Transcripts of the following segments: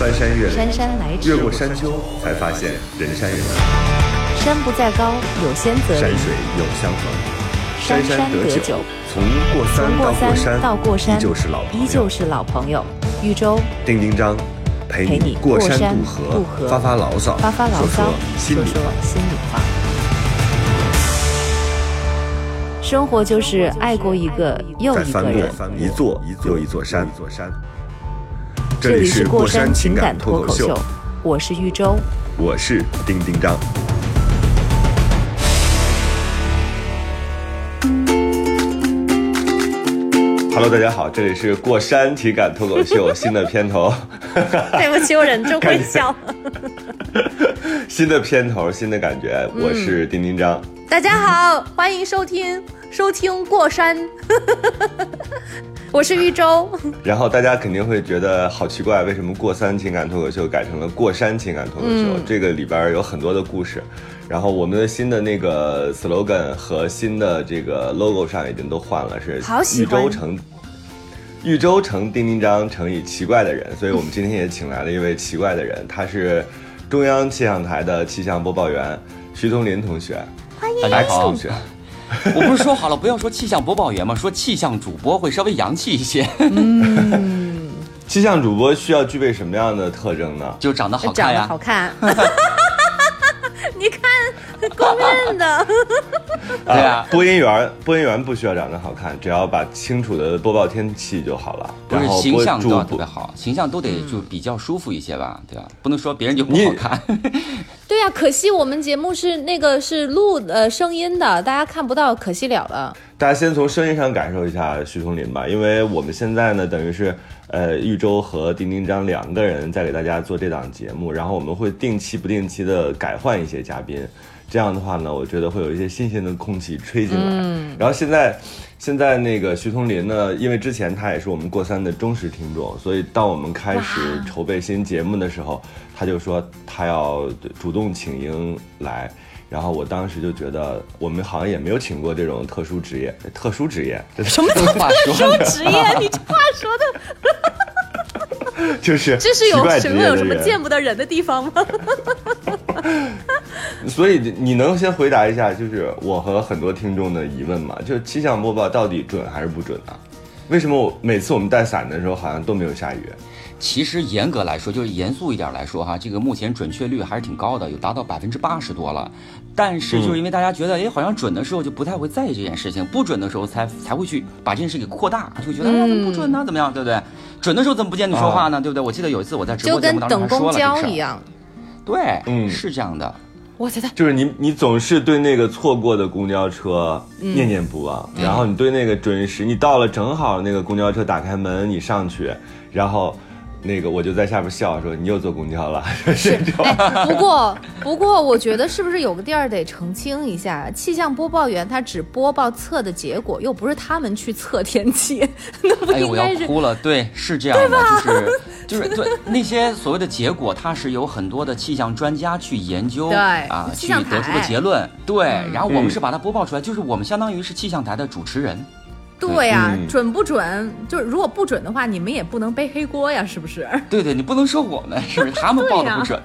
翻山越岭，姗姗来迟越过山丘，才发现人山人海，山不在高，有仙则灵。山水有相逢。山山得酒，从过过到过山到过山，依旧是老朋友依旧是老朋友。豫州丁丁张，陪陪你过山渡河，发发牢骚，发发牢说骚说，说。心里话。生活就是爱过一个又一个人。过一座又一座山，这这里是过山山情感脱口秀我是豫州。我是丁丁张。Hello，大家好，这里是过山体感脱口秀 新的片头，对不起，我忍住会笑。新的片头，新的感觉。我是丁丁张。大家好，欢迎收听收听过山，我是豫州。然后大家肯定会觉得好奇怪，为什么过山情感脱口秀改成了过山情感脱口秀？嗯这个里边有很多的故事。然后我们的新的那个 slogan 和新的这个 logo 上已经都换了，是豫好喜欢州城。豫州城丁丁张乘以奇怪的人，所以我们今天也请来了一位奇怪的人，他是中央气象台的气象播报员徐东林同学。大家 X 好同，学，我不是说好了不要说气象播报员吗？说气象主播会稍微洋气一些，气象主播需要具备什么样的特征呢？就长得好长得看呀。好看。你看，公认的。对啊播音员，播音员不需要长得好看，只要把清楚的播报天气就好了。不是然后形象都特别好，形象都得就比较舒服一些吧，对吧？不能说别人就不好看。对呀、可惜我们节目是那个是录呃声音的，大家看不到，可惜了了。大家先从声音上感受一下徐松林吧，因为我们现在呢，等于是呃豫州和丁丁张两个人在给大家做这档节目，然后我们会定期不定期的改换一些嘉宾，这样的话呢，我觉得会有一些新鲜的空气吹进来。嗯然后现在。现在那个徐桐林呢，因为之前他也是我们过三的忠实听众，所以当我们开始筹备新节目的时候，他就说他要主动请缨来。然后我当时就觉得，我们好像也没有请过这种特殊职业，特殊职业，这什么叫特殊？职业，你这话说的，就是这是有什么有什么见不得人的地方吗？所以你能先回答一下，就是我和很多听众的疑问吗？就是气象播报到底准还是不准啊？为什么我每次我们带伞的时候好像都没有下雨？其实严格来说，就是严肃一点来说哈，这个目前准确率还是挺高的，有达到百分之八十多了。但是就是因为大家觉得，哎，好像准的时候就不太会在意这件事情，不准的时候才才会去把这件事给扩大，就觉得哎呀，怎么不准呢？怎么样，对不对？准的时候怎么不见你说话呢？对不对？我记得有一次我在直播节跟等目当中还说公了这个事儿。交一样。对，嗯是这样的。我觉得就是你你总是对那个错过的公交车嗯念念不忘，然后你对那个准时，你到了正好那个公交车打开门，你上去，然后。那个我就在下边笑说你又坐公交了，是不过不过，我觉得是不是有个地儿得澄清一下？气象播报员他只播报测的结果，又不是他们去测天气，那不哎呦，我要应该是？哭了。对，是这样的，就是就是对那些所谓的结果，它是有很多的气象专家去研究，对啊，去气象得出的结论。对，然后我们嗯是把它播报出来，就是我们相当于是气象台的主持人。对呀、嗯准不准？就是如果不准的话，你们也不能背黑锅呀，是不是？对对，你不能说我们，是不是？他们报的不准。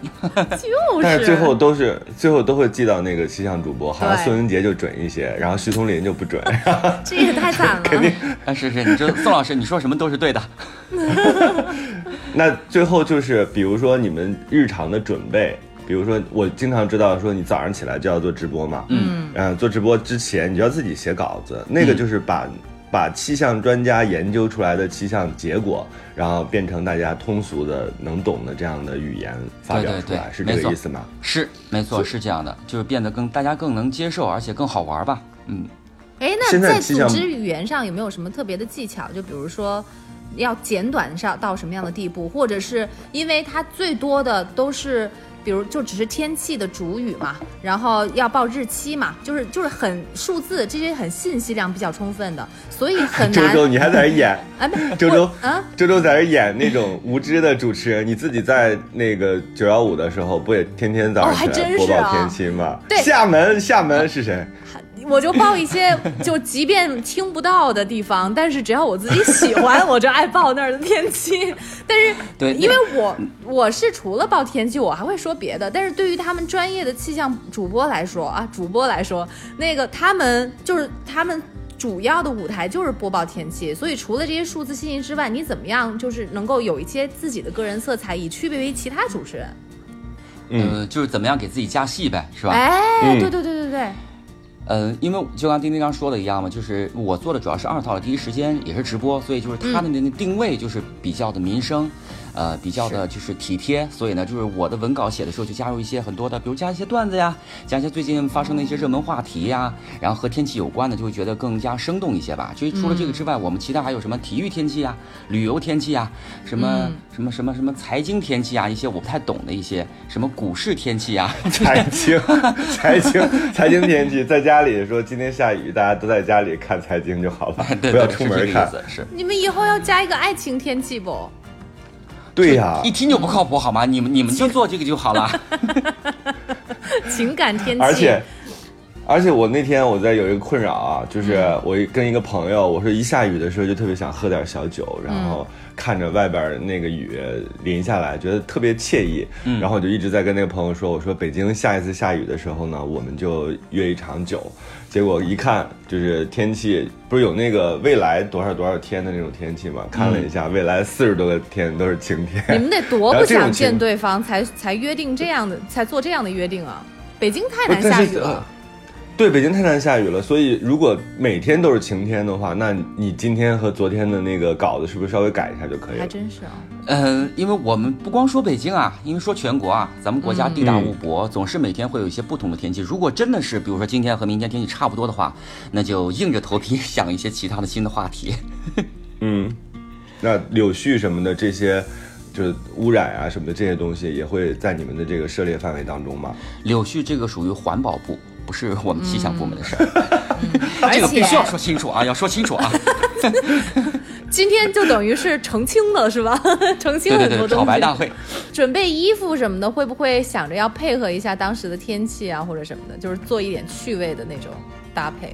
就是。但是最后都是最后都会记到那个气象主播，好像对孙文杰就准一些，然后徐松林就不准。这也太惨了。肯定啊，是是，你这宋老师，你说什么都是对的。那最后就是，比如说你们日常的准备，比如说我经常知道说你早上起来就要做直播嘛，嗯，嗯，做直播之前你就要自己写稿子，那个就是把、把气象专家研究出来的气象结果，然后变成大家通俗的能懂的这样的语言发表对对对出来，是这个意思吗？是没错，是这样的，就是变得更大家更能接受，而且更好玩吧。嗯，哎，那在组织语言上有没有什么特别的技巧？就比如说，要简短上到什么样的地步，或者是因为它最多的都是。比如就只是天气的主语嘛，然后要报日期嘛，就是就是很数字这些很信息量比较充分的，所以很难。周周，你还在这演？周周啊，周周在这演那种无知的主持人，你自己在那个九幺五的时候，不也天天早上播报天气吗？对厦门，厦门是谁？我就报一些，就即便听不到的地方，但是只要我自己喜欢，我就爱报那儿的天气。但是，对因为我我是除了报天气，我还会说别的。但是对于他们专业的气象主播来说啊，主播来说，那个他们就是他们。主要的舞台就是播报天气，所以除了这些数字信息之外，你怎么样就是能够有一些自己的个人色彩，以区别于其他主持人？嗯，就是怎么样给自己加戏呗，是吧？哎，嗯对对对对对，嗯，因为就刚丁丁刚说的一样嘛，就是我做的主要是二套的第一时间，也是直播，所以就是它的那个定位就是比较的民生，呃，比较的就是体贴，所以呢，就是我的文稿写的时候就加入一些很多的，比如加一些段子呀，加一些最近发生的一些热门话题呀，然后和天气有关的，就会觉得更加生动一些吧。至于除了这个之外，我们其他还有什么体育天气呀、旅游天气呀、什么、什么什么什么财经天气啊，一些我不太懂的一些什么股市天气呀，财经，财经，财经天气，在家里说今天下雨，大家都在家里看财经就好了，对不要出门看。思，是。你们以后要加一个爱情天气不？对呀、一听就不靠谱，好吗？你们你们就做这个就好了。情感天气，而且，而且我那天我在有一个困扰啊，就是我跟一个朋友，我说一下雨的时候就特别想喝点小酒，然后看着外边那个雨淋下来，觉得特别惬意。然后我就一直在跟那个朋友说，我说北京下一次下雨的时候呢，我们就约一场酒。结果一看，就是天气不是有那个未来多少多少天的那种天气嘛？看了一下，未来四十多个天都是晴天。你们得多不想见对方，才才约定这样的，才做这样的约定啊！北京太难下雨了，对，北京太难下雨了，所以如果每天都是晴天的话，那你今天和昨天的那个稿子是不是稍微改一下就可以了？还真是啊。嗯，因为我们不光说北京啊，因为说全国啊，咱们国家地大嗯物博，总是每天会有一些不同的天气。如果真的是，比如说今天和明天天气差不多的话，那就硬着头皮 想一些其他的新的话题。嗯，那柳絮什么的这些，就是污染啊什么的这些东西，也会在你们的这个涉猎范围当中吗？柳絮这个属于环保部，不是我们气象部门的事儿，而 这个必须要说清楚啊，要说清楚啊。今天就等于是澄清了，是吧？澄清对对对，了很多东西。炒白大会。准备衣服什么的，会不会想着要配合一下当时的天气啊，或者什么的，就是做一点趣味的那种搭配？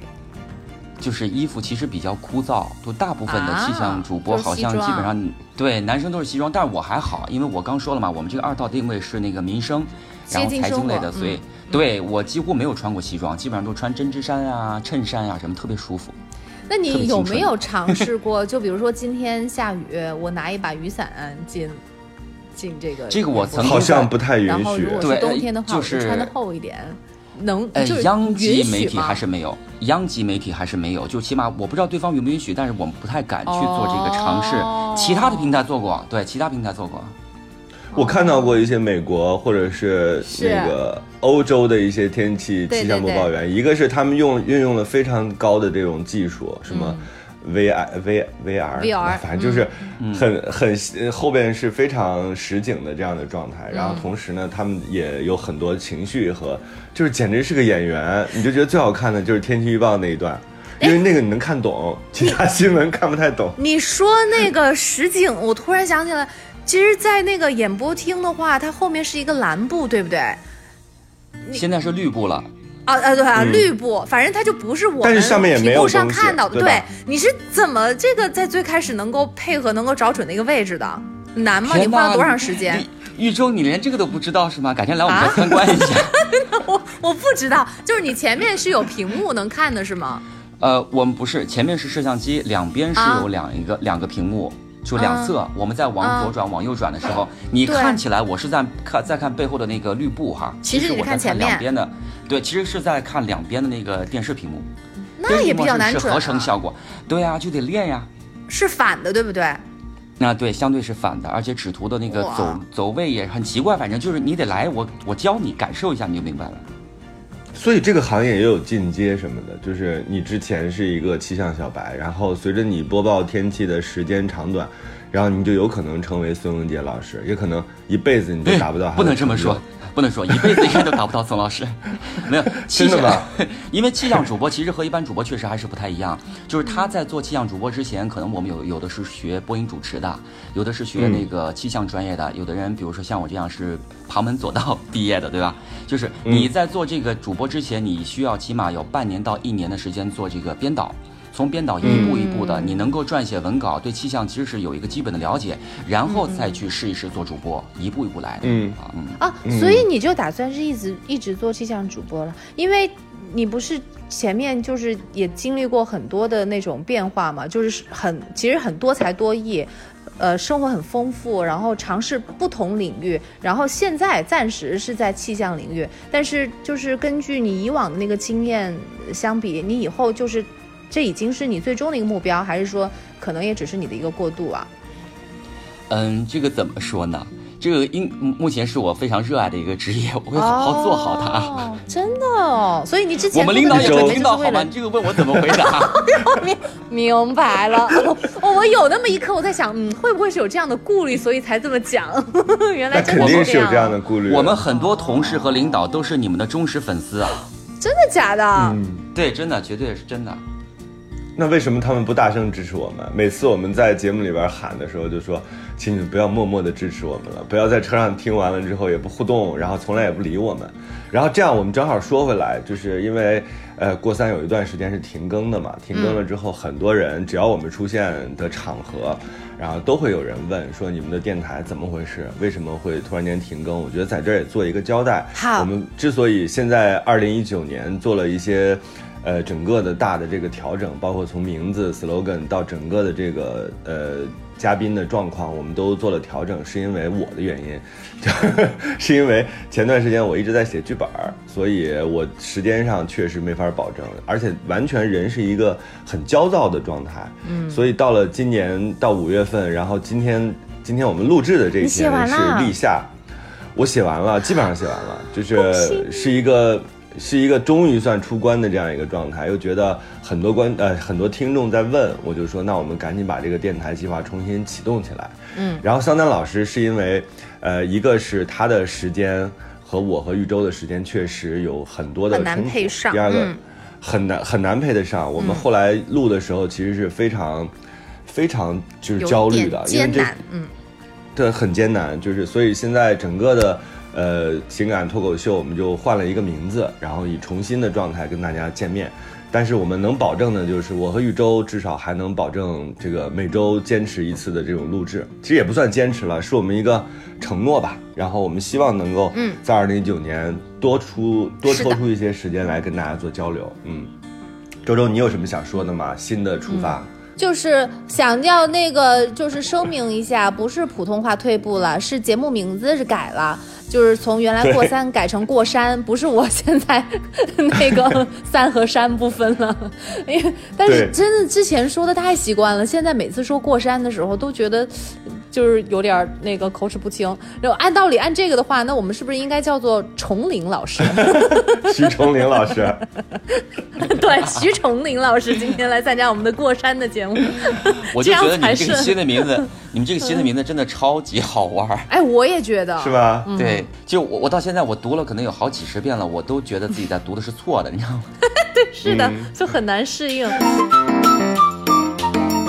就是衣服其实比较枯燥，就大部分的啊气象主播好像基本上对男生都是西装，但是我还好，因为我刚说了嘛，我们这个二道定位是那个民生，然后财经类的，所以、对我几乎没有穿过西装，基本上都穿针织衫啊、衬衫啊什么，特别舒服。那你有没有尝试过？就比如说今天下雨，我拿一把雨伞进进这个，这个我曾经好像不太允许然后如。果对是冬天的话，就是我穿的厚一点，能呃就是，央级媒体还是没有，央级媒体还是没有，就起码我不知道对方允不允许，但是我们不太敢去做这个尝试。哦其他的平台做过，对，其他平台做过。我看到过一些美国或者是是。那个欧洲的一些天气气象播报员，一个是他们用运用了非常高的这种技术，什么 V I V V R VR 反正就是很很呃后边是非常实景的这样的状态，然后同时呢，他们也有很多情绪和就是简直是个演员，你就觉得最好看的就是天气预报那一段。因为那个你能看懂，其他新闻看不太懂。你说那个实景，我突然想起来，其实，在那个演播厅的话，它后面是一个蓝布，对不对？现在是绿布了，啊啊，对啊，绿布，反正它就不是我们但是上面也没有屏幕上看到的。对吧你是怎么这个在最开始能够配合、能够找准那个位置的？难吗？你花了多长时间？玉玉州，你连这个都不知道是吗？改天来我们参观一下。我我不知道，就是你前面是有屏幕能看的是吗？呃，我们不是，前面是摄像机，两边是啊有两一个、两个屏幕，就两侧。我们在往啊左转、往右转的时候，你看起来我是在看在看背后的那个绿布哈，其实我在看两边的，对，其实是在看两边的那个电视屏幕。那也比较难准、是合啊。成效果，对呀、就得练呀。是反的，对不对？那对，相对是反的，而且纸图的那个走走位也很奇怪，反正就是你得来，我我教你感受一下，你就明白了。所以这个行业也有进阶什么的，就是你之前是一个气象小白，然后随着你播报天气的时间长短，然后你就有可能成为孙文杰老师，也可能一辈子你都达不到不能这么说，不能说一辈子应该都达不到宋老师。没有气象真的吗，因为气象主播其实和一般主播确实还是不太一样。就是他在做气象主播之前，可能我们有有的是学播音主持的，有的是学那个气象专业的，有的人比如说像我这样是旁门左道毕业的，对吧？就是你在做这个主播之前，你需要起码有半年到一年的时间做这个编导。从编导一步一步的，你能够撰写文稿，对气象其实是有一个基本的了解，然后再去试一试做主播，一步一步来的。嗯啊，嗯，啊，所以你就打算是一直一直做气象主播了，因为你不是前面就是也经历过很多的那种变化嘛，就是很其实很多才多艺。呃，生活很丰富，然后尝试不同领域，然后现在暂时是在气象领域，但是就是根据你以往的那个经验相比，你以后就是这已经是你最终的一个目标，还是说可能也只是你的一个过渡啊？嗯，这个怎么说呢？这个应目前是我非常热爱的一个职业，我会好好做好它。哦，真的哦，所以你之前我们领导也会听到，好吗？你这个问我怎么回答？明明白了，哦，我有那么一刻我在想，嗯，会不会是有这样的顾虑，所以才这么讲？原来肯真的是有这样的顾虑。我们很多同事和领导都是你们的忠实粉丝啊！真的假的？嗯，对，真的，绝对是真的。那为什么他们不大声支持我们？每次我们在节目里边喊的时候，就说，请你们不要默默的支持我们了，不要在车上听完了之后也不互动，然后从来也不理我们。然后这样我们正好说回来，就是因为呃过三有一段时间是停更的嘛，停更了之后，很多人只要我们出现的场合，然后都会有人问说你们的电台怎么回事？为什么会突然间停更？我觉得在这儿也做一个交代。好我们之所以现在二零一九年做了一些。呃，整个的大的这个调整，包括从名字、slogan 到整个的这个呃嘉宾的状况，我们都做了调整，是因为我的原因，就 是因为前段时间我一直在写剧本，所以我时间上确实没法保证，而且完全人是一个很焦躁的状态，嗯，所以到了今年到五月份，然后今天今天我们录制的这一天是立夏，我写完了，基本上写完了，就是是一个是一个终于算出关的这样一个状态，又觉得很多观呃很多听众在问，我就说那我们赶紧把这个电台计划重新启动起来。嗯，然后桑丹老师是因为，呃，一个是他的时间和我和玉州的时间确实有很多的很难配上第二个、嗯很难很难配得上。我们后来录的时候其实是非常非常就是焦虑的，因为这嗯，对，很艰难，就是所以现在整个的呃情感脱口秀，我们就换了一个名字，然后以重新的状态跟大家见面。但是我们能保证的就是，我和玉州至少还能保证这个每周坚持一次的这种录制，其实也不算坚持了，是我们一个承诺吧。然后我们希望能够嗯在二零一九年多出多抽出一些时间来跟大家做交流。嗯，周周，你有什么想说的吗？新的出发。就是想要那个，就是声明一下，不是普通话退步了，是节目名字是改了，就是从原来过三改成过山，不是我现在那个三和山不分了。因为但是真的之前说的太习惯了，现在每次说过山的时候都觉得就是有点儿那个口齿不清。然后按道理按这个的话，那我们是不是应该叫做崇林老师？徐崇林老师，对，徐崇林老师今天来参加我们的过山的节目，我就觉得你这个新的名字，你们这个新的名字真的超级好玩儿。哎，我也觉得是？吧？对，就我我到现在我读了可能有好几十遍了，我都觉得自己在读的是错的，你知道吗？对是的，就很难适应。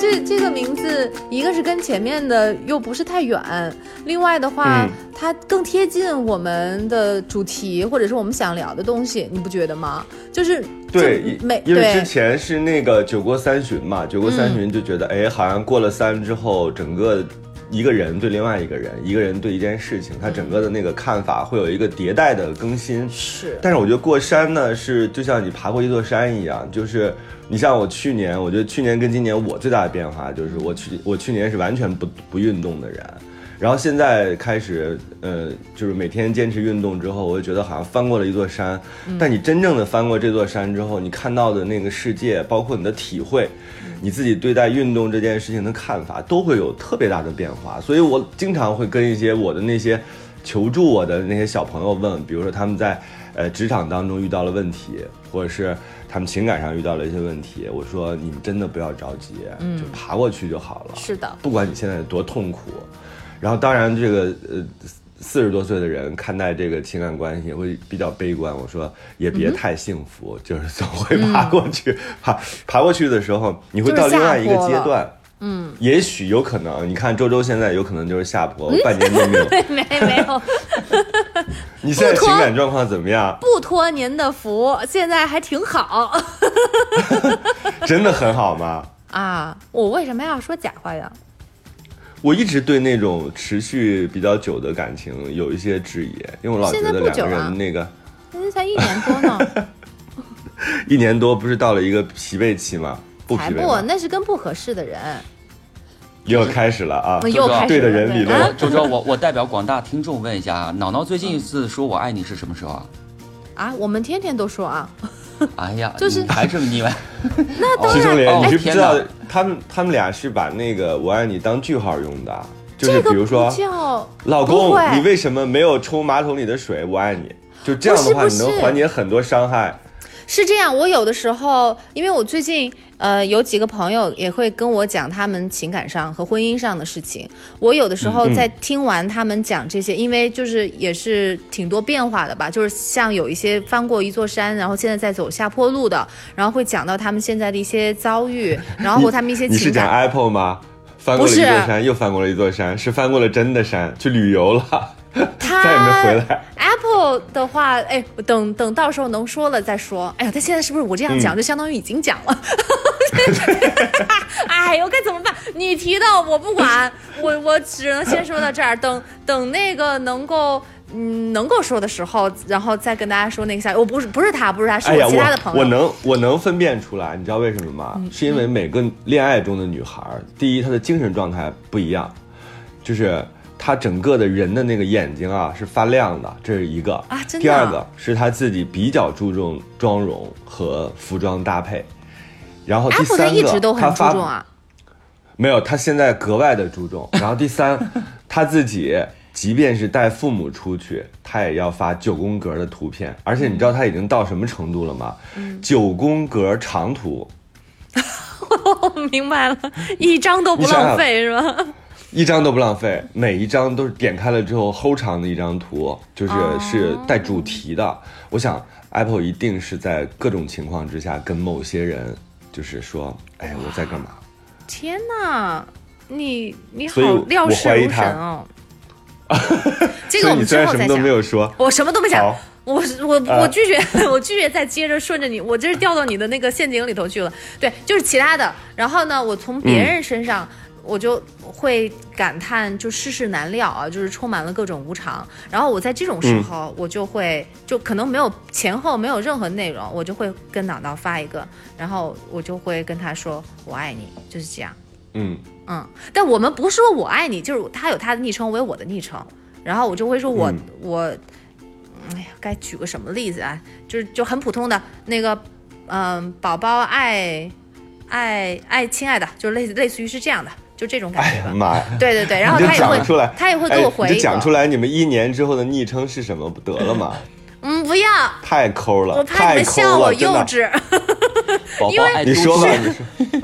这这个名字，一个是跟前面的又不是太远，另外的话，嗯。它更贴近我们的主题，或者是我们想聊的东西，你不觉得吗？就是对，每因为之前是那个酒过三巡嘛，酒过三巡就觉得，哎、好像过了三之后，整个一个人对另外一个人，一个人对一件事情，他整个的那个看法会有一个迭代的更新。是但是我觉得过山呢，是就像你爬过一座山一样，就是你像我去年，我觉得去年跟今年我最大的变化就是我去我去年是完全不不运动的人，然后现在开始，呃，就是每天坚持运动之后，我就觉得好像翻过了一座山。但你真正的翻过这座山之后，你看到的那个世界，包括你的体会，你自己对待运动这件事情的看法都会有特别大的变化。所以我经常会跟一些我的那些求助我的那些小朋友问，比如说他们在呃职场当中遇到了问题，或者是他们情感上遇到了一些问题，我说你们真的不要着急，就爬过去就好了。是的不管你现在有多痛苦，然后当然这个呃四十多岁的人看待这个情感关系会比较悲观。我说也嗯别太幸福，就是总会爬过去，爬爬过去的时候，你会到另外一个阶段。嗯，也许有可能，你看周周现在有可能就是下坡，半年都没有。没没有，你现在情感状况怎么样？不托您的福，现在还挺好 真的很好吗？啊。我为什么要说假话呀？我一直对那种持续比较久的感情有一些质疑，因为我老觉得两个人那个现在才一年多呢，一年多不是到了一个疲惫期吗？不疲惫吗？那是跟不合适的人。又开始了啊！又开始对的了人理论啊周周，我我代表广大听众问一下啊，脑脑最近一次说我爱你是什么时候啊？啊，我们天天都说啊，哎呀，就是你还这么腻歪？那徐松莲，哦你是不知道天哪他们他们俩是把那个“我爱你”当句号用的？就是比如说老公，你为什么没有冲马桶里的水？我爱你。就这样的话，你能缓解很多伤害。是这样，我有的时候，因为我最近呃有几个朋友也会跟我讲他们情感上和婚姻上的事情，我有的时候在听完他们讲这些，因为就是也是挺多变化的吧，就是像有一些翻过一座山，然后现在在走下坡路的，然后会讲到他们现在的一些遭遇，然后和他们一些你是讲。Apple 吗？翻过了一座山，又翻过了一座山，是翻过了真的山，去旅游了，他再也没回来。Apple 的话，哎，等等到时候能说了再说。哎呀，他现在是不是我这样讲，嗯就相当于已经讲了？哎呦，该怎么办？你提到我不管，我我只能先说到这儿，等等那个能够。嗯，能够说的时候，然后再跟大家说那个消息。我不是不是他，不是他，是我其他的朋友。我我能我能分辨出来，你知道为什么吗？嗯是因为每个恋爱中的女孩，第一她的精神状态不一样，就是她整个的人的那个眼睛啊是发亮的，这是一个啊真的第二个是他自己比较注重妆容和服装搭配，然后第三个一直都很她发注重啊。没有，他现在格外的注重。然后第三，他自己即便是带父母出去，他也要发九宫格的图片。而且你知道他已经到什么程度了吗？嗯九宫格长图，我明白了，一张都不浪费是吧？一张都不浪费，每一张都是点开了之后齁长的一张图，就是哦是带主题的。我想 Apple 一定是在各种情况之下跟某些人，就是说，哎，我在干嘛？天哪，你你好料事如神哦。这个你我们之虽然什么都后再讲。没有说，我什么都没讲，我我啊我拒绝，我拒绝再接着顺着你，我这是掉到你的那个陷阱里头去了。对，就是其他的。然后呢，我从别人身上。我就会感叹，就世事难料啊，就是充满了各种无常。然后我在这种时候，我就会就可能没有前后没有任何内容，我就会跟脑脑发一个，然后我就会跟他说我爱你，就是这样。嗯，嗯，但我们不是说我爱你，就是他有他的昵称，我有我的昵称，然后我就会说我、嗯我，哎呀，该举个什么例子啊？就是就很普通的那个，嗯、宝宝爱爱爱亲爱的，就是类似类似于是这样的，就这种感哎觉妈呀！对对对，然后他也会讲出来，他也会给哎我回就讲出来，你们一年之后的昵称是什么？不得了吗？嗯，不要，太抠了，我怕你太们抠了，笑我。幼稚。宝宝爱读你说。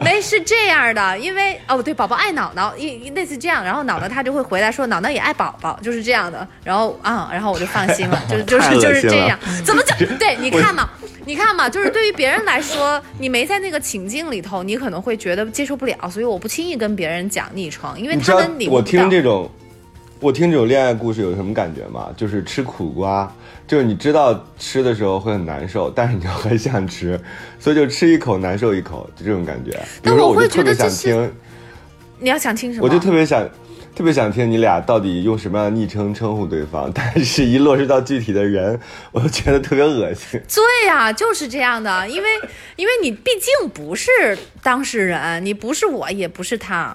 没 是这样的，因为哦对，宝宝爱脑脑，一类似这样，然后脑脑他就会回来说脑脑也爱宝宝，就是这样的，然后啊、然后我就放心了，就是就是就是这样，怎么讲？对，你看嘛，你看嘛，就是对于别人来说，你没在那个情境里头，你可能会觉得接受不了，所以我不轻易跟别人讲昵称，因为他们领我听。这种，我听这种恋爱故事有什么感觉吗？就是吃苦瓜，就是你知道吃的时候会很难受，但是你又很想吃，所以就吃一口难受一口，就这种感觉。比如说，但我会我就特别想听，你要想听什么？我就特别想。特别想听你俩到底用什么样的昵称称呼对方，但是一落实到具体的人，我就觉得特别恶心。对呀、就是这样的，因为因为你毕竟不是当事人，你不是我，也不是他。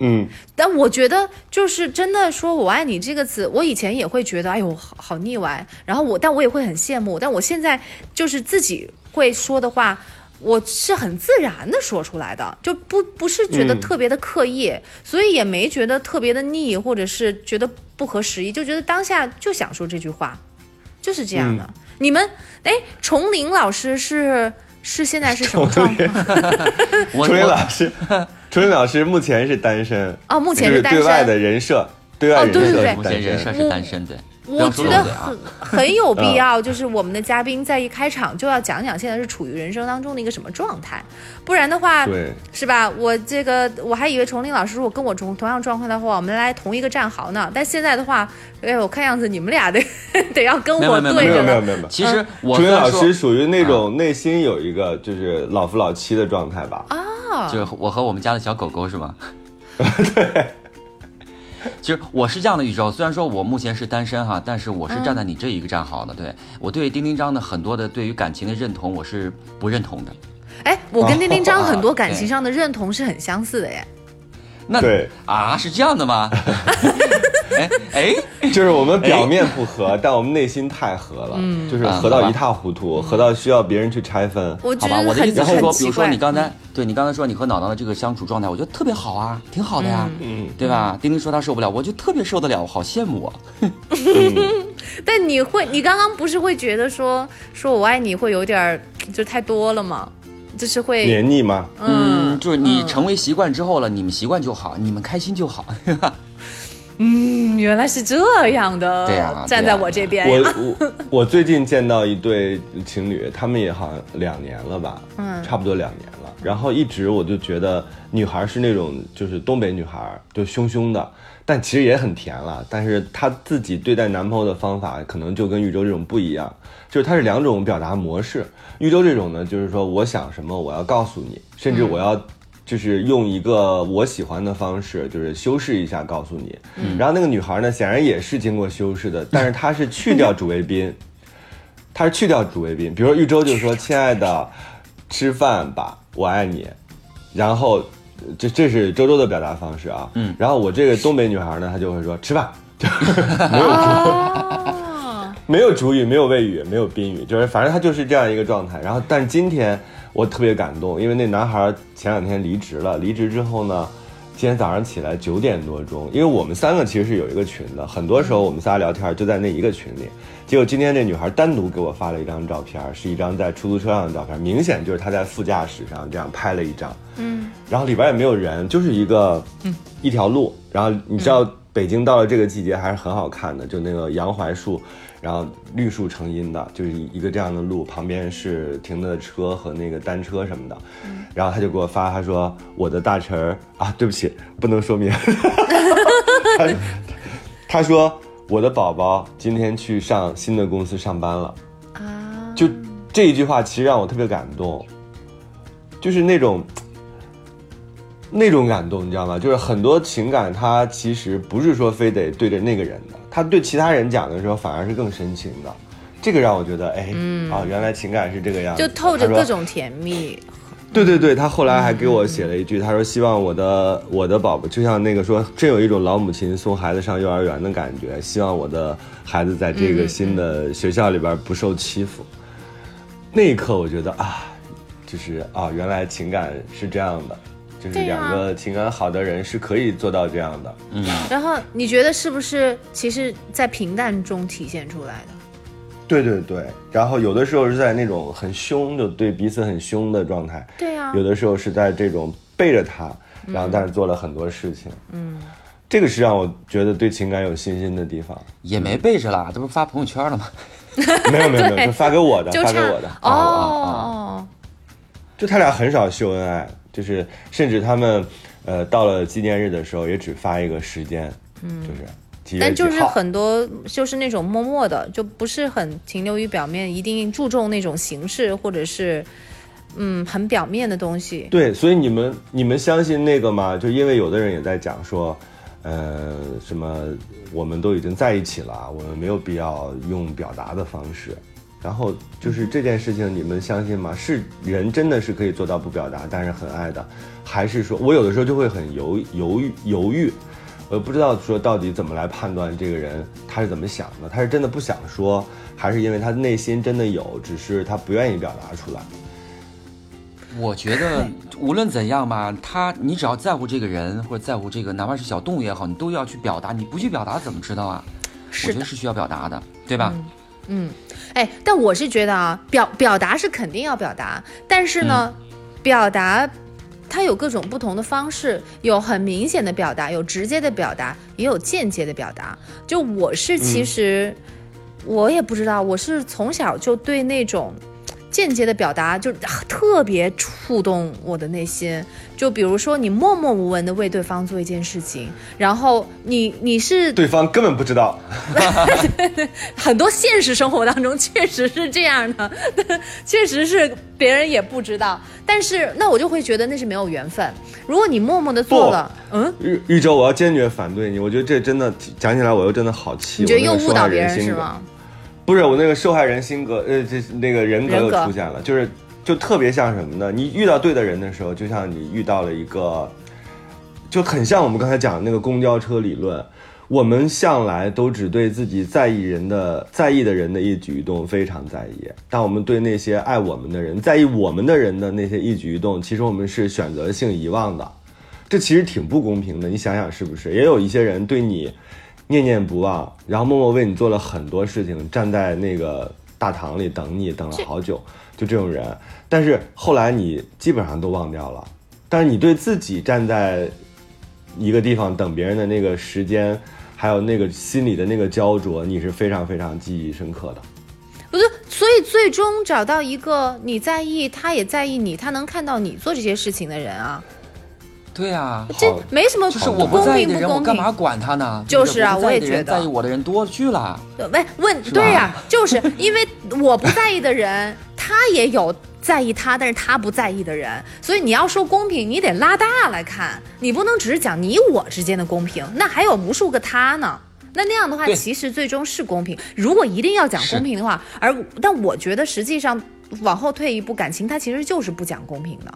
嗯，但我觉得，就是真的说“我爱你”这个词，我以前也会觉得，哎呦，好好腻歪。然后我，但我也会很羡慕。但我现在就是自己会说的话，我是很自然的说出来的，就不不是觉得嗯特别的刻意，所以也没觉得特别的腻，或者是觉得不合时宜，就觉得当下就想说这句话，就是这样的。嗯你们，哎，崇林老师是是现在是什么状况？我楚林我老师，楚林老师目前是单身，哦，目前是是单身。对外的人设，对外哦人设对对对人设。是单身，对。我觉得很 很有必要，就是我们的嘉宾在一开场就要讲讲现在是处于人生当中的一个什么状态，不然的话，对，是吧？我这个我还以为崇林老师如果跟我同同样状况的话，我们来同一个战壕呢。但现在的话，哎，我看样子你们俩得 得要跟我对着了。有没有没有没有。其实我楚林老师属于那种内心有一个就是老夫老妻的状态吧？啊就是我和我们家的小狗狗是吗？对。其实我是这样的宇宙，虽然说我目前是单身哈，但是我是站在你这一个战壕的。对我对丁丁章的很多的对于感情的认同，我是不认同的。哎，我跟丁丁章 很多哦感情上的认同是很相似的耶。那对啊，是这样的吗？哎哎，就是我们表面不和，但我们内心太和了，嗯就是合到一塌糊涂，合到需要别人去拆分。我觉好吧，得我的意思是说，比如说你。刚才对你刚才说你和脑脑的这个相处状态，我觉得特别好啊，挺好的呀，嗯，对吧？丁丁说他受不了，我就特别受得了，我好羡慕啊。但你会，你刚刚不是会觉得说说我爱你会有点儿就太多了吗？就是会，黏腻吗？嗯，就是你成为习惯之后了，你们习惯就好，你们开心就好。嗯，原来是这样的。对呀站在我这边我呀。我我最近见到一对情侣，他们也好像两年了吧，嗯差不多两年了。然后一直我就觉得女孩是那种就是东北女孩，就凶凶的，但其实也很甜了。但是她自己对待男朋友的方法，可能就跟玉州这种不一样，就是它是两种表达模式。玉州这种呢，就是说我想什么我要告诉你，甚至我要。就是用一个我喜欢的方式，就是修饰一下告诉你。然后那个女孩呢，显然也是经过修饰的，但是她是去掉主谓宾，她是去掉主谓宾。比如说玉州就说：“亲爱的，吃饭吧，我爱你。”然后这这是周周的表达方式啊。嗯。然后我这个东北女孩呢，她就会说：“吃饭。”没有哦，没有主语，没有谓语，没有宾语，就是反正她就是这样一个状态。然后，但是今天我特别感动，因为那男孩前两天离职了，离职之后呢，今天早上起来九点多钟，因为我们三个其实是有一个群的，很多时候我们仨聊天就在那一个群里。结果今天那女孩单独给我发了一张照片，是一张在出租车上的照片，明显就是她在副驾驶上这样拍了一张。嗯，然后里边也没有人，就是一个一条路。然后你知道北京到了这个季节还是很好看的，就那个杨槐树，然后绿树成荫的，就是一个这样的路，旁边是停的车和那个单车什么的。然后他就给我发，他说我的大臣儿啊，对不起，不能说明。他 他说我的宝宝今天去上新的公司上班了。啊，就这一句话，其实让我特别感动，就是那种那种感动，你知道吗？就是很多情感，它其实不是说非得对着那个人的，他对其他人讲的时候，反而是更深情的。这个让我觉得，哎，啊，原来情感是这个样子，就透着各种甜蜜。对对对，他后来还给我写了一句，他说希望我的我的宝宝就像那个说，真有一种老母亲送孩子上幼儿园的感觉，希望我的孩子在这个新的学校里边不受欺负。那一刻，我觉得啊，就是啊，原来情感是这样的，就是两个情感好的人是可以做到这样的。嗯。然后你觉得是不是其实，在平淡中体现出来的？对对对，然后有的时候是在那种很凶，就对彼此很凶的状态，对啊有的时候是在这种背着他，然后但是做了很多事情，嗯，这个是让我觉得对情感有信心的地方。也没背着啦，这不是发朋友圈了吗？没有没有没有，对就发给我的，发给我的，哦啊哦，就他俩很少秀恩爱，就是甚至他们呃到了纪念日的时候也只发一个时间，嗯，就是但就是很多就是那种默默的，就不是很停留于表面，一定注重那种形式或者是嗯很表面的东西。对，所以你们你们相信那个吗？就因为有的人也在讲说，呃，什么我们都已经在一起了，我们没有必要用表达的方式。然后就是这件事情，你们相信吗？是人真的是可以做到不表达，但是很爱的，还是说我有的时候就会很犹犹豫犹豫，我不知道说到底怎么来判断这个人他是怎么想的，他是真的不想说，还是因为他内心真的有，只是他不愿意表达出来。我觉得无论怎样吧，他你只要在乎这个人或者在乎这个，哪怕是小动物也好，你都要去表达。你不去表达怎么知道啊？我觉得，是需要表达的，对吧？嗯，哎，但我是觉得啊，表表达是肯定要表达，但是呢，表达它有各种不同的方式，有很明显的表达，有直接的表达，也有间接的表达。就我是其实、我也不知道，我是从小就对那种。间接的表达就啊特别触动我的内心，就比如说你默默无闻的为对方做一件事情，然后你你是对方根本不知道。很多现实生活当中确实是这样的，确实是别人也不知道，但是那我就会觉得那是没有缘分。如果你默默的做了，嗯，玉玉州，我要坚决反对你。我觉得这真的讲起来，我又真的好气。你觉得又误导别人是吗？不是我那个受害人性格，呃，这那个人格又出现了，就是就特别像什么呢？你遇到对的人的时候，就像你遇到了一个，就很像我们刚才讲的那个公交车理论。我们向来都只对自己在意人的在意的人的一举一动非常在意，但我们对那些爱我们的人、在意我们的人的那些一举一动，其实我们是选择性遗忘的。这其实挺不公平的，你想想是不是？也有一些人对你念念不忘，然后默默为你做了很多事情，站在那个大堂里等你，等了好久，就这种人。但是后来你基本上都忘掉了，但是你对自己站在一个地方等别人的那个时间，还有那个心里的那个焦灼，你是非常非常记忆深刻的。不是，所以最终找到一个你在意，他也在意你，他能看到你做这些事情的人啊，对啊，这没什么就是我不公不在意的人，我平不公平干嘛。管他呢？就是啊我也觉得在意我的人多了去了。喂，问对呀、就是因为我不在意的人，他也有在意他，但是他不在意的人，所以你要说公平，你得拉大来看，你不能只是讲你我之间的公平，那还有无数个他呢。那那样的话，其实最终是公平。如果一定要讲公平的话，而但我觉得实际上往后退一步，感情它其实就是不讲公平的。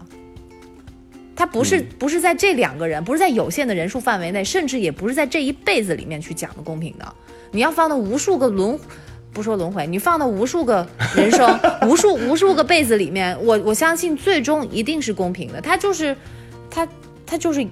它不是、不是在这两个人，不是在有限的人数范围内，甚至也不是在这一辈子里面去讲的公平的。你要放到无数个轮，不说轮回，你放到无数个人生、无数无数个辈子里面，我我相信最终一定是公平的。它就是，它它就是，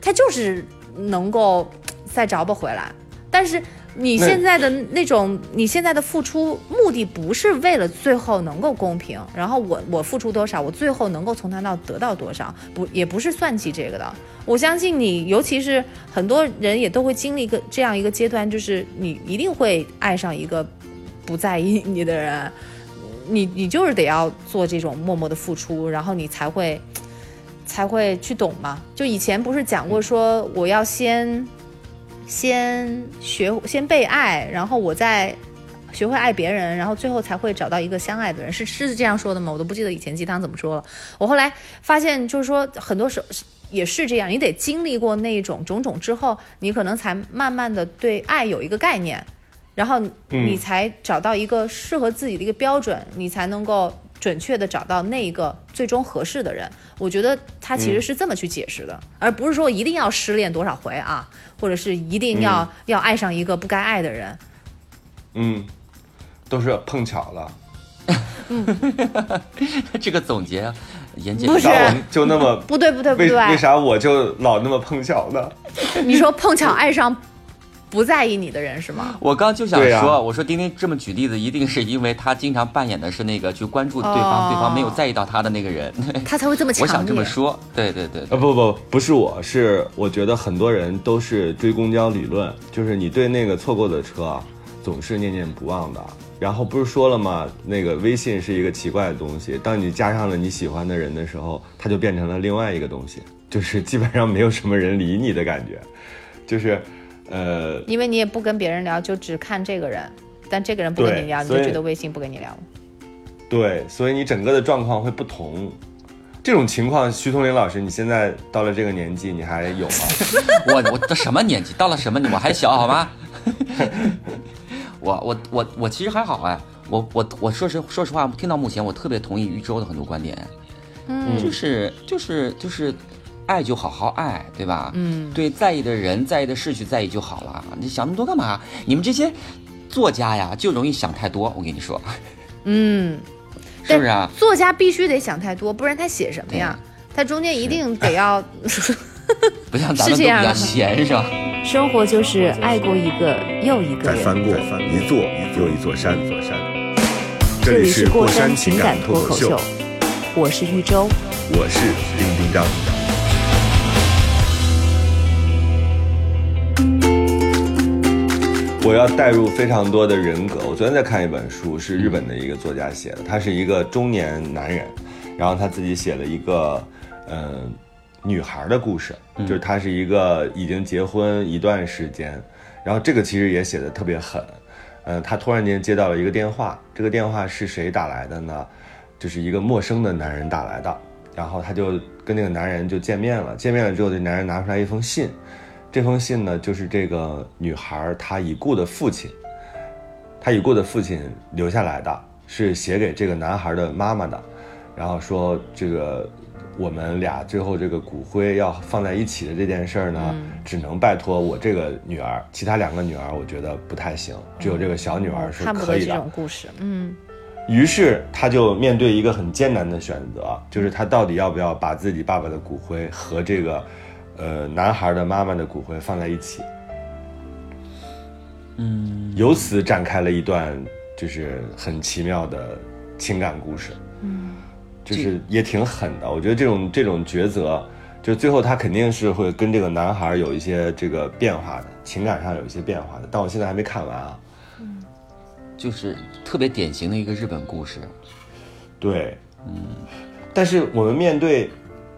它就是能够再找不回来。但是你现在的那种，你现在的付出目的不是为了最后能够公平，然后我我付出多少，我最后能够从他那得到多少，不也不是算计这个的。我相信你，尤其是很多人也都会经历一个这样一个阶段，就是你一定会爱上一个不在意你的人，你你就是得要做这种默默的付出，然后你才会才会去懂嘛。就以前不是讲过说，我要先先学先被爱，然后我再学会爱别人，然后最后才会找到一个相爱的人，是是这样说的吗？我都不记得以前鸡汤怎么说了。我后来发现，就是说很多时候也是这样，你得经历过那种种种之后，你可能才慢慢的对爱有一个概念，然后你才找到一个适合自己的一个标准，你才能够准确的找到那一个最终合适的人。我觉得他其实是这么去解释的，而不是说一定要失恋多少回啊，或者是一定要、要爱上一个不该爱的人。嗯，都是碰巧了。嗯 这个总结，严姐不是就那么不对不对不为对，为啥我就老那么碰巧呢？你说碰巧爱上不在意你的人是吗？我刚就想说，我说丁丁这么举例子，一定是因为他经常扮演的是那个去关注对哦方，对方没有在意到他的那个人。他才会这么强烈。我想这么说，对对对啊对，不不不是我，是我觉得很多人都是追公交理论，就是你对那个错过的车啊，总是念念不忘的。然后不是说了吗？那个微信是一个奇怪的东西，当你加上了你喜欢的人的时候，它就变成了另外一个东西，就是基本上没有什么人理你的感觉，就是，呃，因为你也不跟别人聊，就只看这个人，但这个人不跟你聊，你就觉得微信不跟你聊了。对，所以你整个的状况会不同。这种情况，徐桐林老师，你现在到了这个年纪，你还有吗？我我这什么年纪？到了什么年？我还小好吗？我我我我其实还好哎，我我我说实说实话，听到目前我特别同意玉州的很多观点，嗯就是就是就是，爱就好好爱，对吧？嗯，对在意的人、在意的事去在意就好了，你想那么多干嘛？你们这些作家呀，就容易想太多。我跟你说，嗯，是不是啊？作家必须得想太多，不然他写什么呀？他中间一定得要。不像咱们都比较闲，是吧？生活就是爱过一个又一个人，再翻过一座又一座山。这里是过山情感脱口秀，我是玉州，我是丁丁张。我要带入非常多的人格。我昨天在看一本书，是日本的一个作家写的，他是一个中年男人，然后他自己写了一个，嗯。女孩的故事，就是他是一个已经结婚一段时间，然后这个其实也写的特别狠，嗯，他突然间接到了一个电话，这个电话是谁打来的呢？就是一个陌生的男人打来的，然后他就跟那个男人就见面了，见面了之后，这男人拿出来一封信，这封信呢就是这个女孩她已故的父亲，她已故的父亲留下来的，是写给这个男孩的妈妈的，然后说这个。我们俩最后这个骨灰要放在一起的这件事儿呢，只能拜托我这个女儿，其他两个女儿我觉得不太行，只有这个小女儿是可以的。这种故事，嗯。于是他就面对一个很艰难的选择，就是他到底要不要把自己爸爸的骨灰和这个，呃，男孩的妈妈的骨灰放在一起。嗯。由此展开了一段就是很奇妙的情感故事。嗯。就是也挺狠的，我觉得这种这种抉择，就最后他肯定是会跟这个男孩有一些这个变化的，情感上有一些变化的。但我现在还没看完啊。嗯，就是特别典型的一个日本故事。对，嗯。但是我们面对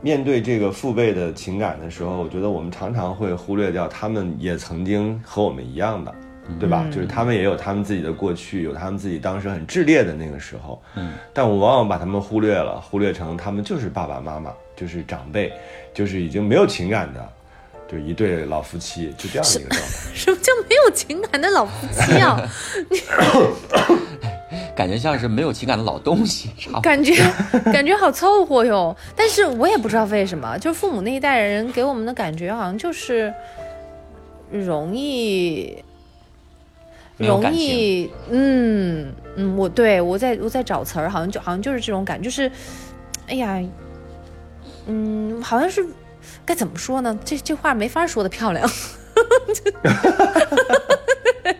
面对这个父辈的情感的时候，我觉得我们常常会忽略掉，他们也曾经和我们一样的。对吧？就是他们也有他们自己的过去，有他们自己当时很炽烈的那个时候。嗯，但我往往把他们忽略了，忽略成他们就是爸爸妈妈，就是长辈，就是已经没有情感的，就一对老夫妻，就这样的一个状态。什 么叫没有情感的老夫妻啊？感觉像是没有情感的老东西，感觉感觉好凑合哟。但是我也不知道为什么，就是父母那一代人给我们的感觉好像就是容易。容易，嗯嗯，我对我在我在找词儿，好像就好像就是这种感觉，就是，哎呀，嗯，好像是该怎么说呢？这这话没法说的漂亮，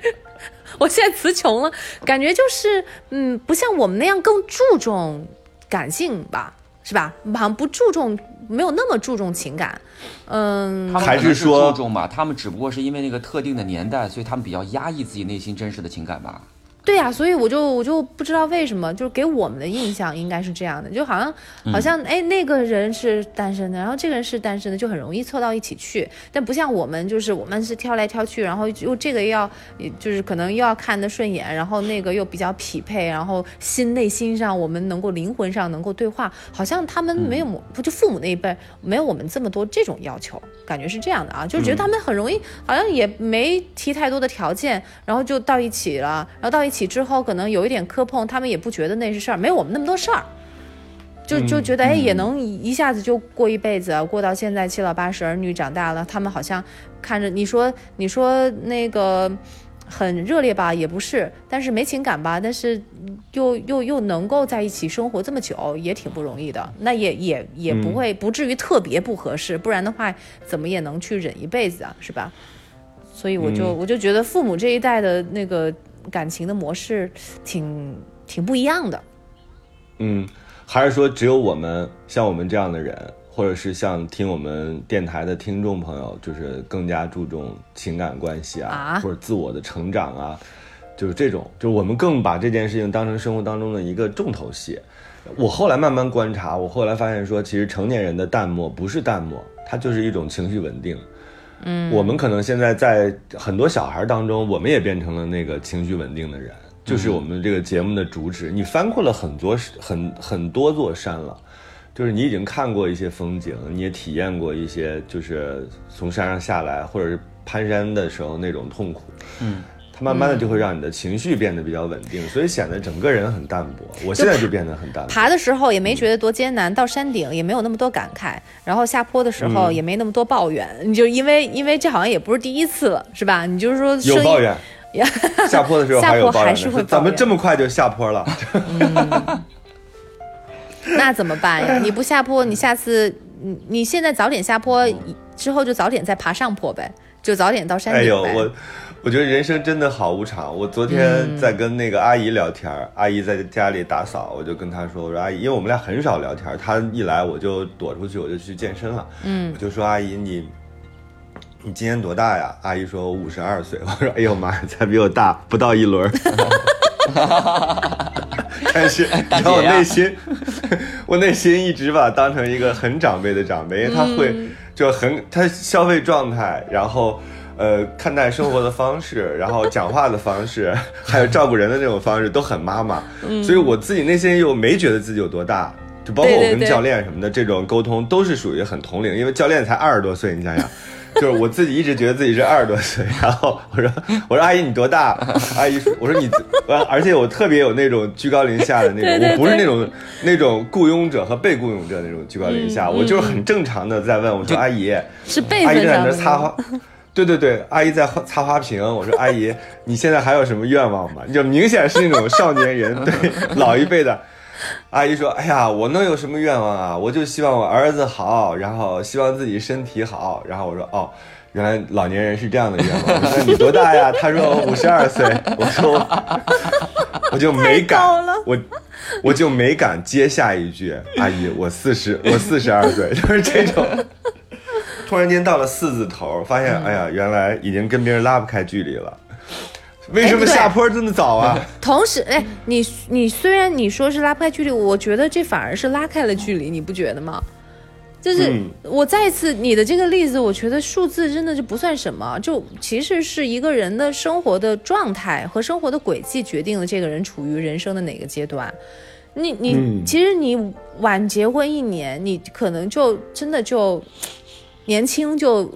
我现在词穷了，感觉就是，嗯，不像我们那样更注重感性吧。是吧？好像不注重，没有那么注重情感，嗯，还是说注重吧？他们只不过是因为那个特定的年代，所以他们比较压抑自己内心真实的情感吧。对呀，所以我就我就不知道为什么，就是给我们的印象应该是这样的，就好像好像哎那个人是单身的，然后这个人是单身的，就很容易凑到一起去。但不像我们，就是我们是挑来挑去，然后又这个要就是可能又要看得顺眼，然后那个又比较匹配，然后心内心上我们能够灵魂上能够对话，好像他们没有不就父母那一辈没有我们这么多这种要求，感觉是这样的啊，就是觉得他们很容易，好像也没提太多的条件，然后就到一起了，然后到一。起之后可能有一点磕碰，他们也不觉得那是事儿，没有我们那么多事儿，就就觉得哎也能一下子就过一辈子，过到现在七老八十，儿女长大了，他们好像看着你说你说那个很热烈吧，也不是，但是没情感吧，但是又又又能够在一起生活这么久，也挺不容易的。那也也也不会不至于特别不合适，不然的话怎么也能去忍一辈子啊，是吧？所以我就我就觉得父母这一代的那个。感情的模式挺挺不一样的，嗯，还是说只有我们像我们这样的人，或者是像听我们电台的听众朋友，就是更加注重情感关系啊，或者自我的成长啊，就是这种，就是我们更把这件事情当成生活当中的一个重头戏。我后来慢慢观察，我后来发现说，其实成年人的淡漠不是淡漠，它就是一种情绪稳定。嗯，我们可能现在在很多小孩当中，我们也变成了那个情绪稳定的人，就是我们这个节目的主旨。你翻过了很多很很多座山了，就是你已经看过一些风景，你也体验过一些，就是从山上下来或者是攀山的时候那种痛苦。嗯。它慢慢的就会让你的情绪变得比较稳定，所以显得整个人很淡薄。我现在就变得很淡薄。爬的时候也没觉得多艰难，到山顶也没有那么多感慨，然后下坡的时候也没那么多抱怨。你就因为因为这好像也不是第一次了，是吧？你就是说有抱怨，下坡的时候下坡还是会 怎么这么快就下坡了？那怎么办呀？你不下坡，你下次你你现在早点下坡，之后就早点再爬上坡呗，就早点到山哎呦，顶呗。我我觉得人生真的好无常。我昨天在跟那个阿姨聊天，阿姨在家里打扫，我就跟她说：“我说阿姨，因为我们俩很少聊天，她一来我就躲出去，我就去健身了。嗯我就说阿姨你。你今年多大呀？阿姨说我五十二岁。我说哎呦妈呀，才比我大不到一轮儿。但是你知道我内心，我内心一直把她当成一个很长辈的长辈，因为她会就很她消费状态，然后呃看待生活的方式，然后讲话的方式，还有照顾人的那种方式都很妈妈，所以我自己内心又没觉得自己有多大。就包括我跟教练什么的，这种沟通都是属于很同龄，因为教练才二十多岁，你想想，就是我自己一直觉得自己是二十多岁，然后我说我说阿姨你多大？阿姨说我说你，而且我特别有那种居高临下的那种，对对我不是那种那种雇佣者和被雇佣者那种居高临下，我就是很正常的在问我说阿姨，阿姨在那擦花。对对对，阿姨在擦花瓶。我说阿姨，你现在还有什么愿望吗？就明显是那种少年人 对老一辈的。阿姨说：“哎呀，我能有什么愿望啊？我就希望我儿子好，然后希望自己身体好。”然后我说：“哦，原来老年人是这样的愿望。”我说：“你多大呀？”他说：“我五十二岁。”我说 我：“就没敢我我就没敢接下一句。阿姨，我四十，我四十二岁，就是这种。突然间到了四字头，发现哎呀，原来已经跟别人拉不开距离了。为什么下坡这么早啊？同时，哎，你你虽然你说是拉不开距离，我觉得这反而是拉开了距离，你不觉得吗？就是嗯我再次你的这个例子，我觉得数字真的就不算什么，就其实是一个人的生活的状态和生活的轨迹决定了这个人处于人生的哪个阶段。你你、嗯其实你晚结婚一年，你可能就真的就年轻就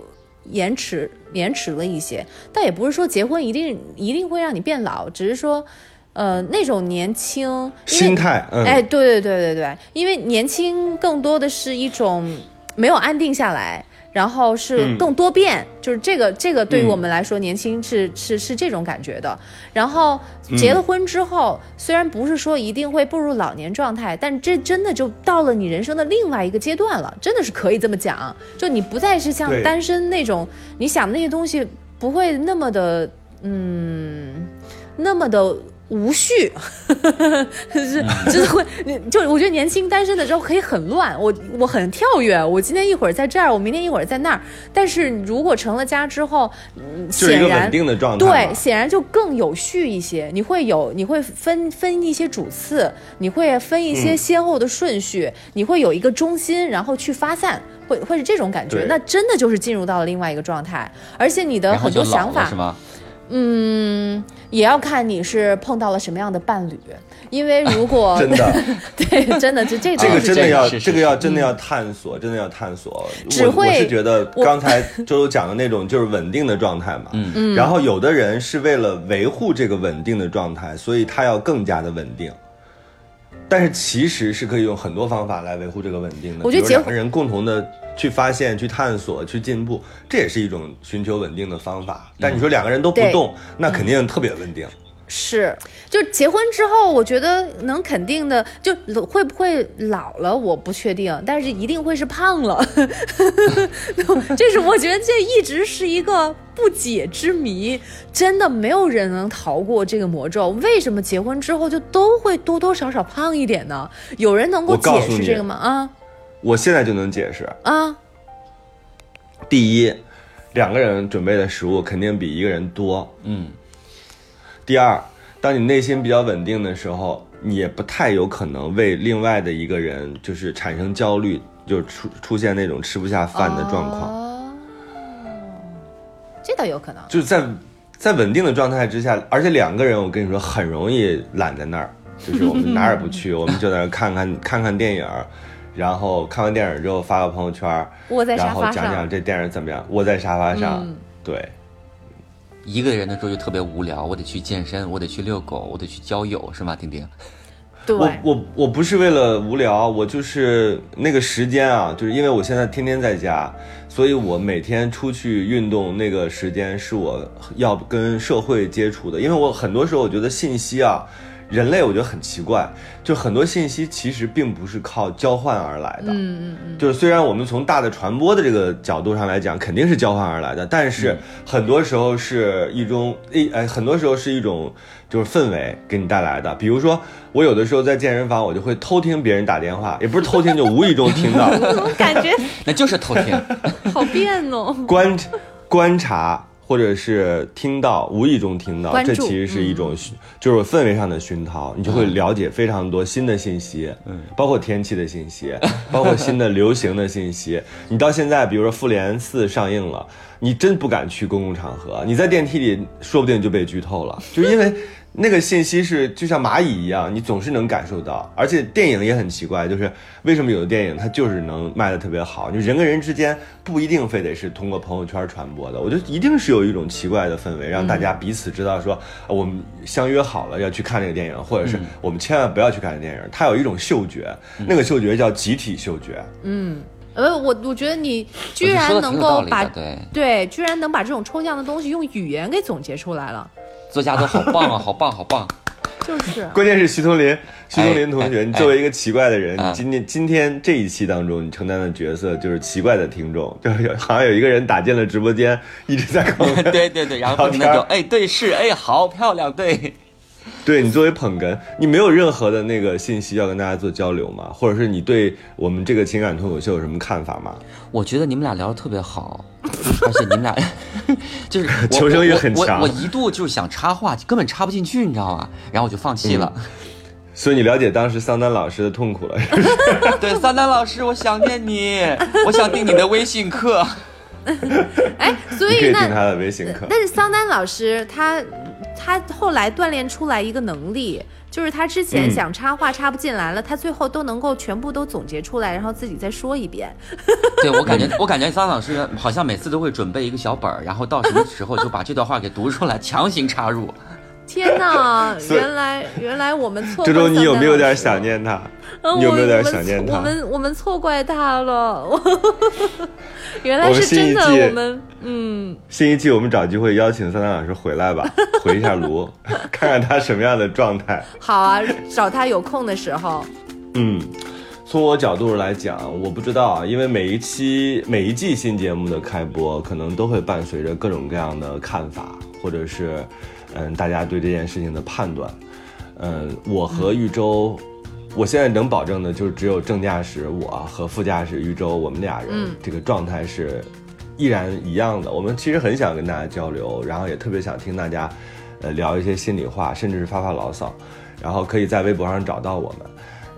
延迟延迟了一些，但也不是说结婚一定一定会让你变老，只是说，呃，那种年轻心态，嗯，哎，对对对对对，因为年轻更多的是一种没有安定下来，然后是嗯更多变，就是这个这个对于嗯我们来说，年轻是是是这种感觉的。然后结了婚之后，虽然不是说一定会步入老年状态，但这真的就到了你人生的另外一个阶段了，真的是可以这么讲。就你不再是像单身那种，你想的那些东西不会那么的，嗯，那么的。无序，是就是会，你就我觉得年轻单身的时候可以很乱，我我很跳跃，我今天一会儿在这儿，我明天一会儿在那儿。但是如果成了家之后，嗯，就是一个稳显然定的状态。对，显然就更有序一些。你会有，你会分分一些主次，你会分一些嗯先后的顺序，你会有一个中心，然后去发散，会会是这种感觉。那真的就是进入到了另外一个状态，而且你的很多想法了是吗？嗯，也要看你是碰到了什么样的伴侣，因为如果 真的，对，真的这这这个真的要，是是这个要真的要探索，真的要探索。我只会我是觉得刚才周周讲的那种就是稳定的状态嘛，嗯嗯。然后有的人是为了维护这个稳定的状态，所以他要更加的稳定。但是其实是可以用很多方法来维护这个稳定的。我觉得结比如两个人共同的去发现、去探索、去进步，这也是一种寻求稳定的方法。但你说两个人都不对动，那肯定特别稳定。是，就结婚之后，我觉得能肯定的，就会不会老了，我不确定，但是一定会是胖了。这是我觉得这一直是一个不解之谜，真的没有人能逃过这个魔咒。为什么结婚之后就都会多多少少胖一点呢？有人能够解释这个吗？啊我现在就能解释。啊，第一，两个人准备的食物肯定比一个人多。嗯，第二，当你内心比较稳定的时候，你也不太有可能为另外的一个人就是产生焦虑，就出出现那种吃不下饭的状况。哦，这倒有可能。就是在在稳定的状态之下，而且两个人，我跟你说很容易懒在那儿，就是我们哪儿也不去，我们就在那儿看看看看电影，然后看完电影之后发个朋友圈儿，窝在沙然后讲讲这电影怎么样，窝在沙发上，嗯对。一个人的时候就特别无聊，我得去健身，我得去遛狗，我得去交友，是吗？丁丁，对，我我我不是为了无聊，我就是那个时间啊，就是因为我现在天天在家，所以我每天出去运动那个时间是我要跟社会接触的，因为我很多时候我觉得信息啊，人类我觉得很奇怪，就很多信息其实并不是靠交换而来的。嗯嗯嗯，就是虽然我们从大的传播的这个角度上来讲，肯定是交换而来的，但是很多时候是一种一哎，很多时候是一种就是氛围给你带来的。比如说，我有的时候在健身房，我就会偷听别人打电话，也不是偷听，就无意中听到，我 感觉 那就是偷听。好变哦。观观察或者是听到，无意中听到，这其实是一种熏就是氛围上的熏陶，你就会了解非常多新的信息，嗯，包括天气的信息，包括新的流行的信息。你到现在，比如说《复联四》上映了，你真不敢去公共场合，你在电梯里说不定就被剧透了，就因为。那个信息是就像蚂蚁一样，你总是能感受到，而且电影也很奇怪，就是为什么有的电影它就是能卖的特别好，就人跟人之间不一定非得是通过朋友圈传播的，我觉得一定是有一种奇怪的氛围，让大家彼此知道说、呃我们相约好了要去看这个电影，或者是我们千万不要去看这个电影，它有一种嗅觉，那个嗅觉叫集体嗅觉，嗯。呃，我我觉得你居然能够把对。对，居然能把这种抽象的东西用语言给总结出来了，作家都好棒啊，好棒，好棒！就是关键是徐桐林，徐桐林同学，哎你作为一个奇怪的人，今天今天这一期当中，你承担的角色就是奇怪的听众，就是有好像有一个人打进了直播间，一直在跟我们 对对对，然后不停的就哎对是哎好漂亮对。对你作为捧哏，你没有任何的那个信息要跟大家做交流吗？或者是你对我们这个情感脱口秀有什么看法吗？我觉得你们俩聊得特别好，而且你们俩 就是 求生欲很我我强我一度就是想插话，根本插不进去，你知道吗？然后我就放弃了。所以你了解当时桑丹老师的痛苦了。对，桑丹老师，我想念你，我想订你的微信课。哎，所你可以以那他的微信课。但是桑丹老师他他后来锻炼出来一个能力，就是他之前嗯想插话插不进来了，他最后都能够全部都总结出来，然后自己再说一遍。对我感觉，我感觉桑老师好像每次都会准备一个小本儿，然后到什么时候就把这段话给读出来，强行插入。天哪，原来原来我们错怪周周，你有没有点想念他？呃你有没有点想念他我们我们错怪他了，原来我们是真的，新一季我们嗯，新一季我们找机会邀请三三老师回来吧，回一下炉，看看他什么样的状态。好啊，找他有空的时候。嗯，从我角度来讲，我不知道啊，因为每一期每一季新节目的开播，可能都会伴随着各种各样的看法，或者是嗯大家对这件事情的判断。嗯，我和玉州，我现在能保证的就是只有正驾驶我和副驾驶玉州，我们俩人、嗯这个状态是依然一样的。我们其实很想跟大家交流，然后也特别想听大家呃聊一些心里话，甚至是发发牢骚。然后可以在微博上找到我们。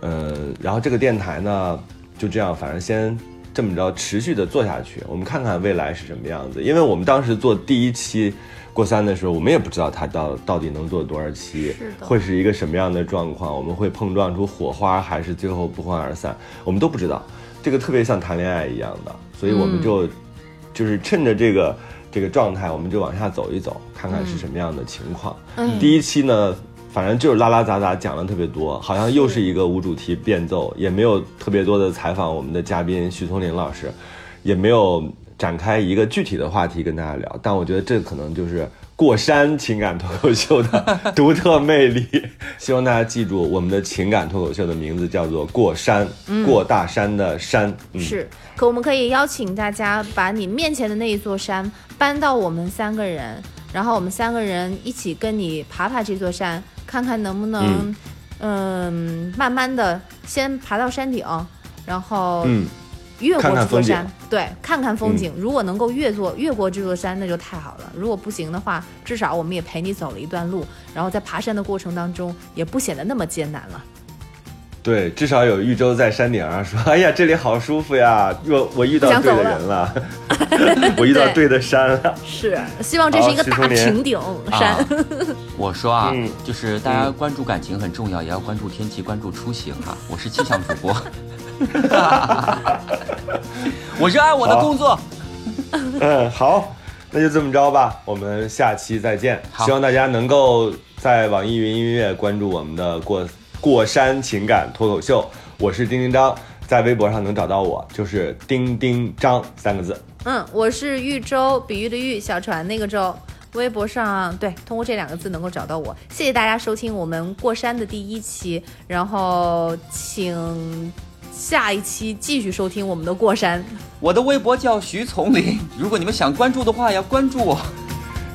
嗯，然后这个电台呢，就这样，反正先这么着持续的做下去，我们看看未来是什么样子。因为我们当时做第一期过三的时候，我们也不知道它到到底能做多少期是，会是一个什么样的状况，我们会碰撞出火花，还是最后不欢而散，我们都不知道。这个特别像谈恋爱一样的，所以我们就、就是趁着这个这个状态，我们就往下走一走，看看是什么样的情况。嗯第一期呢，反正就是拉拉杂杂讲了特别多，好像又是一个无主题变奏，也没有特别多的采访我们的嘉宾徐松林老师，也没有展开一个具体的话题跟大家聊。但我觉得这可能就是过山情感脱口秀的 独特魅力。希望大家记住，我们的情感脱口秀的名字叫做“过山”，过大山的山。嗯，是，可我们可以邀请大家把你面前的那一座山搬到我们三个人，然后我们三个人一起跟你爬爬这座山，看看能不能，嗯，慢慢的先爬到山顶，然后嗯，越过这座山，对，看看风景。如果能够越过越过这座山，那就太好了。如果不行的话，至少我们也陪你走了一段路，然后在爬山的过程当中也不显得那么艰难了。对，至少有玉州在山顶上说：“哎呀，这里好舒服呀！我 我遇到对的人了，我遇到对的山了。是，希望这是一个大平顶山。啊 我说啊，嗯就是大家关注感情很重要，也要关注天气，关注出行哈、我是气象主播，我热爱我的工作。嗯，好，那就这么着吧，我们下期再见。好希望大家能够在网易云音乐关注我们的过过山情感脱口秀，我是丁丁张，在微博上能找到我，就是丁丁张三个字。嗯，我是豫州，比喻的喻，小船那个州。微博上对，通过这两个字能够找到我。谢谢大家收听我们过山的第一期，然后请下一期继续收听我们的过山。我的微博叫徐丛林，如果你们想关注的话，要关注我。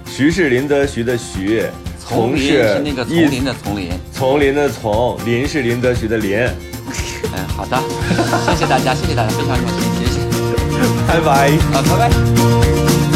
徐是林则徐的徐，丛林是那个丛林的丛林，丛林的丛，林是林则徐的林。嗯，好的，谢谢大家，谢谢大家，非常荣幸，谢谢，拜拜，啊，拜拜。